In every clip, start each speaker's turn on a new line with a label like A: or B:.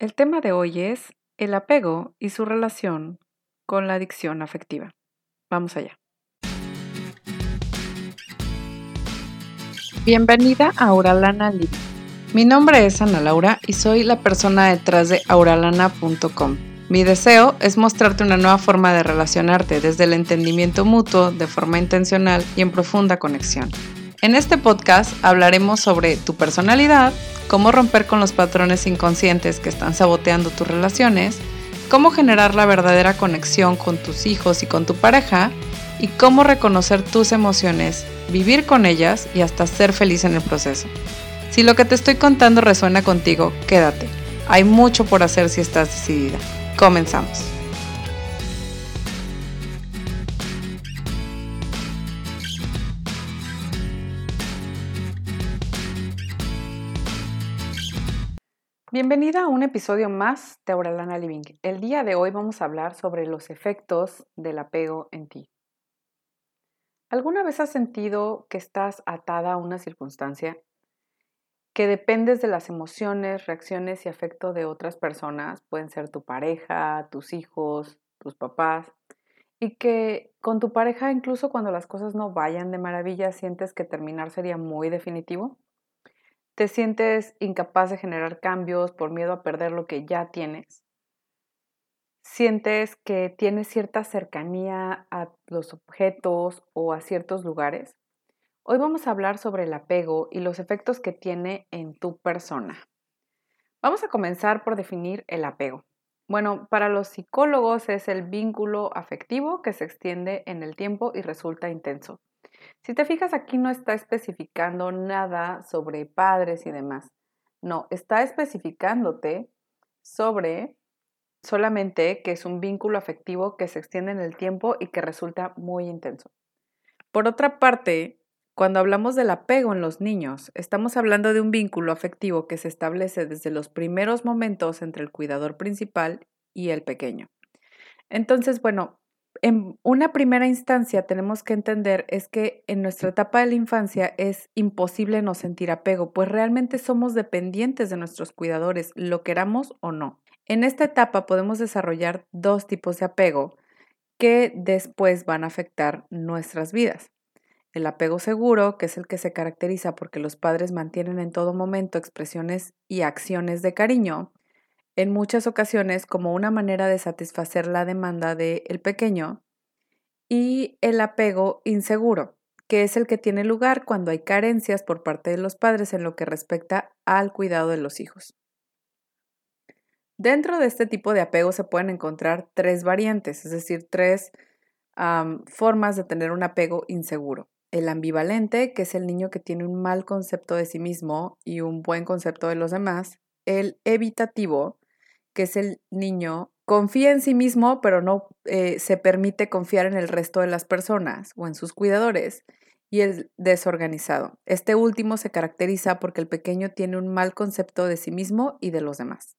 A: El tema de hoy es el apego y su relación con la adicción afectiva. Vamos allá. Bienvenida a Auralana Living. Mi nombre es Ana Laura y soy la persona detrás de auralana.com. Mi deseo es mostrarte una nueva forma de relacionarte desde el entendimiento mutuo, de forma intencional y en profunda conexión. En este podcast hablaremos sobre tu personalidad, cómo romper con los patrones inconscientes que están saboteando tus relaciones, cómo generar la verdadera conexión con tus hijos y con tu pareja, y cómo reconocer tus emociones, vivir con ellas y hasta ser feliz en el proceso. Si lo que te estoy contando resuena contigo, quédate. Hay mucho por hacer si estás decidida. Comenzamos. Bienvenida a un episodio más de Auralana Living. El día de hoy vamos a hablar sobre los efectos del apego en ti. ¿Alguna vez has sentido que estás atada a una circunstancia, que dependes de las emociones, reacciones y afecto de otras personas? Pueden ser tu pareja, tus hijos, tus papás, y que con tu pareja incluso cuando las cosas no vayan de maravilla sientes que terminar sería muy definitivo te sientes incapaz de generar cambios por miedo a perder lo que ya tienes. Sientes que tienes cierta cercanía a los objetos o a ciertos lugares. Hoy vamos a hablar sobre el apego y los efectos que tiene en tu persona. Vamos a comenzar por definir el apego. Bueno, para los psicólogos es el vínculo afectivo que se extiende en el tiempo y resulta intenso. Si te fijas, aquí no está especificando nada sobre padres y demás. No, está especificándote sobre solamente que es un vínculo afectivo que se extiende en el tiempo y que resulta muy intenso. Por otra parte, cuando hablamos del apego en los niños, estamos hablando de un vínculo afectivo que se establece desde los primeros momentos entre el cuidador principal y el pequeño. Entonces, bueno, en una primera instancia tenemos que entender es que en nuestra etapa de la infancia es imposible no sentir apego, pues realmente somos dependientes de nuestros cuidadores, lo queramos o no. En esta etapa podemos desarrollar dos tipos de apego que después van a afectar nuestras vidas. El apego seguro, que es el que se caracteriza porque los padres mantienen en todo momento expresiones y acciones de cariño, en muchas ocasiones como una manera de satisfacer la demanda del pequeño, y el apego inseguro, que es el que tiene lugar cuando hay carencias por parte de los padres en lo que respecta al cuidado de los hijos. Dentro de este tipo de apego se pueden encontrar tres variantes, es decir, tres formas de tener un apego inseguro. El ambivalente, que es el niño que tiene un mal concepto de sí mismo y un buen concepto de los demás. El evitativo, que es el niño confía en sí mismo, pero no eh, se permite confiar en el resto de las personas o en sus cuidadores. Y el desorganizado. Este último se caracteriza porque el pequeño tiene un mal concepto de sí mismo y de los demás.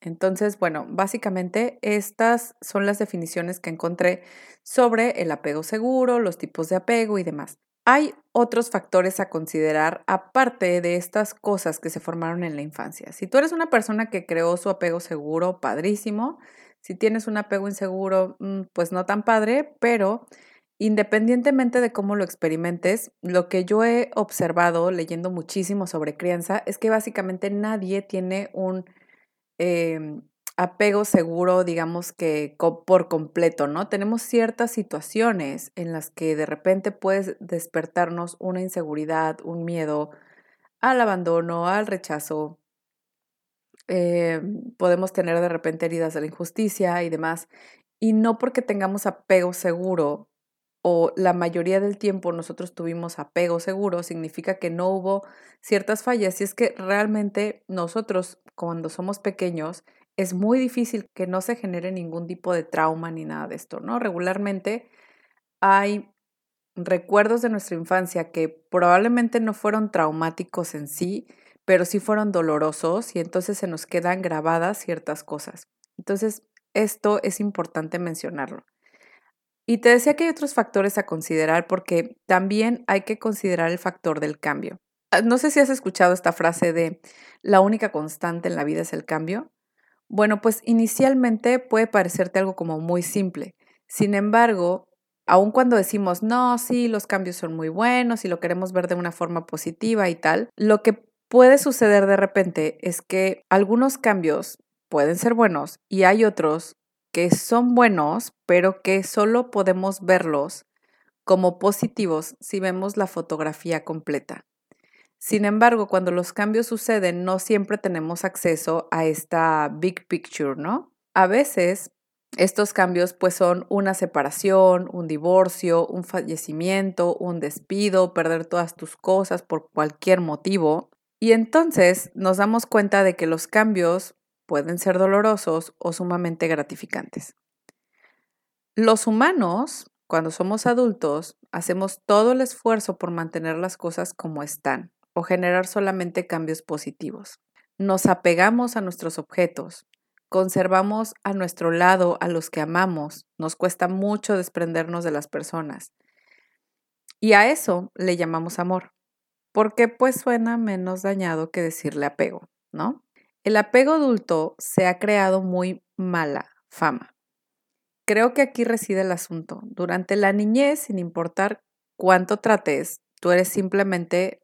A: Entonces, bueno, básicamente estas son las definiciones que encontré sobre el apego seguro, los tipos de apego y demás. Hay otros factores a considerar aparte de estas cosas que se formaron en la infancia. Si tú eres una persona que creó su apego seguro, padrísimo. Si tienes un apego inseguro, mm, pues no tan padre, pero independientemente de cómo lo experimentes, lo que yo he observado leyendo muchísimo sobre crianza es que básicamente nadie tiene un em, apego seguro, digamos que por completo, ¿no? Tenemos ciertas situaciones en las que de repente puedes despertarnos una inseguridad, un miedo al abandono, al rechazo. Eh, podemos tener de repente heridas de la injusticia y demás. Y no porque tengamos apego seguro o la mayoría del tiempo nosotros tuvimos apego seguro, significa que no hubo ciertas fallas. Y es que realmente nosotros, cuando somos pequeños, es muy difícil que no se genere ningún tipo de trauma ni nada de esto, ¿no? Regularmente hay recuerdos de nuestra infancia que probablemente no fueron traumáticos en sí, pero sí fueron dolorosos y entonces se nos quedan grabadas ciertas cosas. Entonces, esto es importante mencionarlo. Y te decía que hay otros factores a considerar porque también hay que considerar el factor del cambio. Ah, no sé si has escuchado esta frase de la única constante en la vida es el cambio. Bueno, pues inicialmente puede parecerte algo como muy simple. Sin embargo, aun cuando decimos, no, sí, los cambios son muy buenos y lo queremos ver de una forma positiva y tal, lo que puede suceder de repente es que algunos cambios pueden ser buenos y hay otros que son buenos, pero que solo podemos verlos como positivos si vemos la fotografía completa. Sin embargo, cuando los cambios suceden, no siempre tenemos acceso a esta big picture, ¿no? A veces estos cambios pues son una separación, un divorcio, un fallecimiento, un despido, perder todas tus cosas por cualquier motivo. Y entonces nos damos cuenta de que los cambios pueden ser dolorosos o sumamente gratificantes. Los humanos, cuando somos adultos, hacemos todo el esfuerzo por mantener las cosas como están o generar solamente cambios positivos. Nos apegamos a nuestros objetos, conservamos a nuestro lado a los que amamos, nos cuesta mucho desprendernos de las personas. Y a eso le llamamos amor, porque pues suena menos dañado que decirle apego, ¿no? El apego adulto se ha creado muy mala fama. Creo que aquí reside el asunto. Durante la niñez, sin importar cuánto trates, tú eres simplemente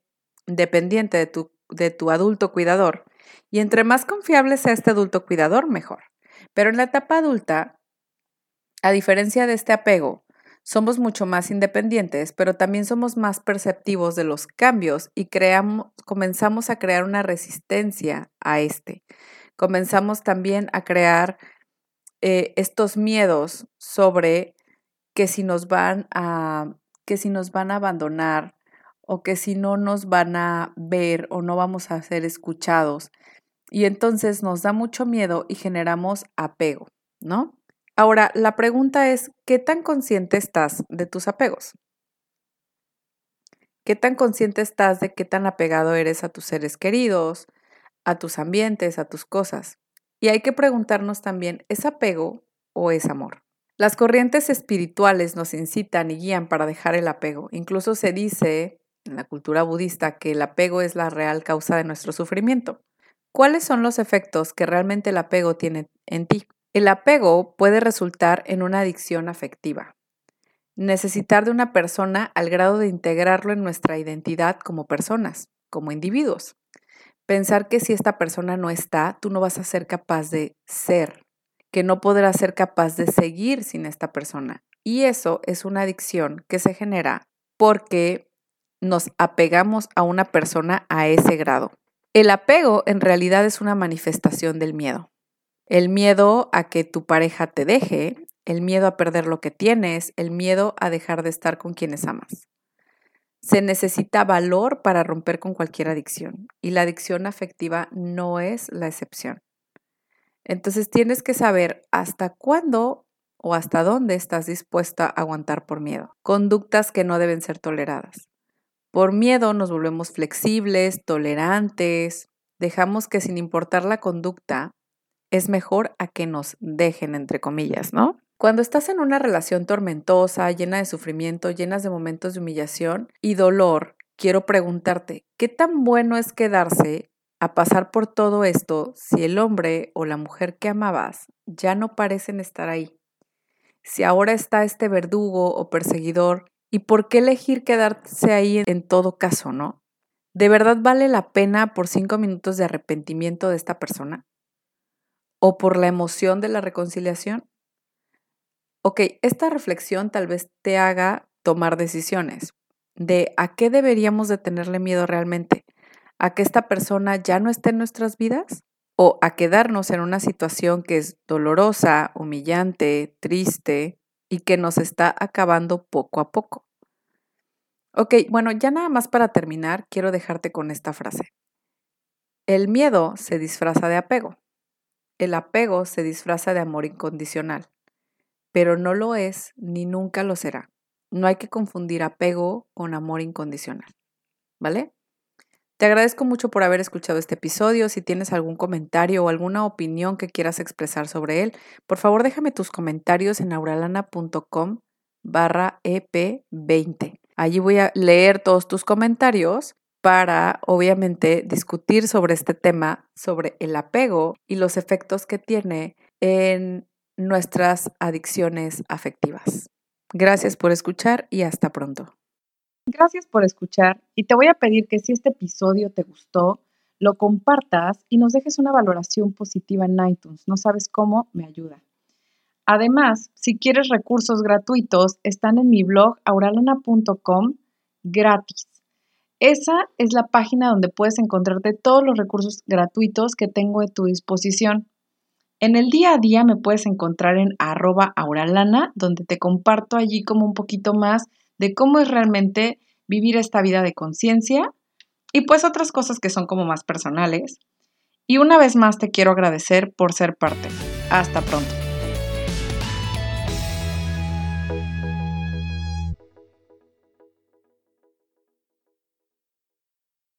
A: dependiente de tu, de tu adulto cuidador y entre más confiable sea este adulto cuidador, mejor. Pero en la etapa adulta, a diferencia de este apego, somos mucho más independientes, pero también somos más perceptivos de los cambios y creamos, comenzamos a crear una resistencia a este. Comenzamos también a crear eh, estos miedos sobre que si nos van a que si nos van a abandonar o que si no nos van a ver o no vamos a ser escuchados. Y entonces nos da mucho miedo y generamos apego, ¿no? Ahora, la pregunta es, ¿qué tan consciente estás de tus apegos? ¿Qué tan consciente estás de qué tan apegado eres a tus seres queridos, a tus ambientes, a tus cosas? Y hay que preguntarnos también, ¿es apego o es amor? Las corrientes espirituales nos incitan y guían para dejar el apego. Incluso se dice en la cultura budista que el apego es la real causa de nuestro sufrimiento. ¿Cuáles son los efectos que realmente el apego tiene en ti? El apego puede resultar en una adicción afectiva. Necesitar de una persona al grado de integrarlo en nuestra identidad como personas, como individuos. Pensar que si esta persona no está, tú no vas a ser capaz de ser, que no podrás ser capaz de seguir sin esta persona. Y eso es una adicción que se genera porque nos apegamos a una persona a ese grado. El apego en realidad es una manifestación del miedo. El miedo a que tu pareja te deje, el miedo a perder lo que tienes, el miedo a dejar de estar con quienes amas. Se necesita valor para romper con cualquier adicción y la adicción afectiva no es la excepción. Entonces tienes que saber hasta cuándo o hasta dónde estás dispuesta a aguantar por miedo. Conductas que no deben ser toleradas. Por miedo nos volvemos flexibles, tolerantes, dejamos que sin importar la conducta, es mejor a que nos dejen, entre comillas, ¿no? Cuando estás en una relación tormentosa, llena de sufrimiento, llenas de momentos de humillación y dolor, quiero preguntarte, ¿qué tan bueno es quedarse a pasar por todo esto si el hombre o la mujer que amabas ya no parecen estar ahí? Si ahora está este verdugo o perseguidor ¿Y por qué elegir quedarse ahí en todo caso, no? ¿De verdad vale la pena por cinco minutos de arrepentimiento de esta persona? ¿O por la emoción de la reconciliación? Ok, esta reflexión tal vez te haga tomar decisiones de a qué deberíamos de tenerle miedo realmente. ¿A que esta persona ya no esté en nuestras vidas? ¿O a quedarnos en una situación que es dolorosa, humillante, triste, y que nos está acabando poco a poco. Ok, bueno, ya nada más para terminar, quiero dejarte con esta frase. El miedo se disfraza de apego. El apego se disfraza de amor incondicional, pero no lo es ni nunca lo será. No hay que confundir apego con amor incondicional. ¿Vale? Te agradezco mucho por haber escuchado este episodio. Si tienes algún comentario o alguna opinión que quieras expresar sobre él, por favor déjame tus comentarios en auralana.com barra EP20. Allí voy a leer todos tus comentarios para, obviamente, discutir sobre este tema, sobre el apego y los efectos que tiene en nuestras adicciones afectivas. Gracias por escuchar y hasta pronto.
B: Gracias por escuchar y te voy a pedir que si este episodio te gustó, lo compartas y nos dejes una valoración positiva en iTunes. No sabes cómo, me ayuda. Además, si quieres recursos gratuitos, están en mi blog auralana.com gratis. Esa es la página donde puedes encontrarte todos los recursos gratuitos que tengo a tu disposición. En el día a día me puedes encontrar en arroba auralana, donde te comparto allí como un poquito más de cómo es realmente vivir esta vida de conciencia y pues otras cosas que son como más personales. Y una vez más te quiero agradecer por ser parte. Hasta pronto.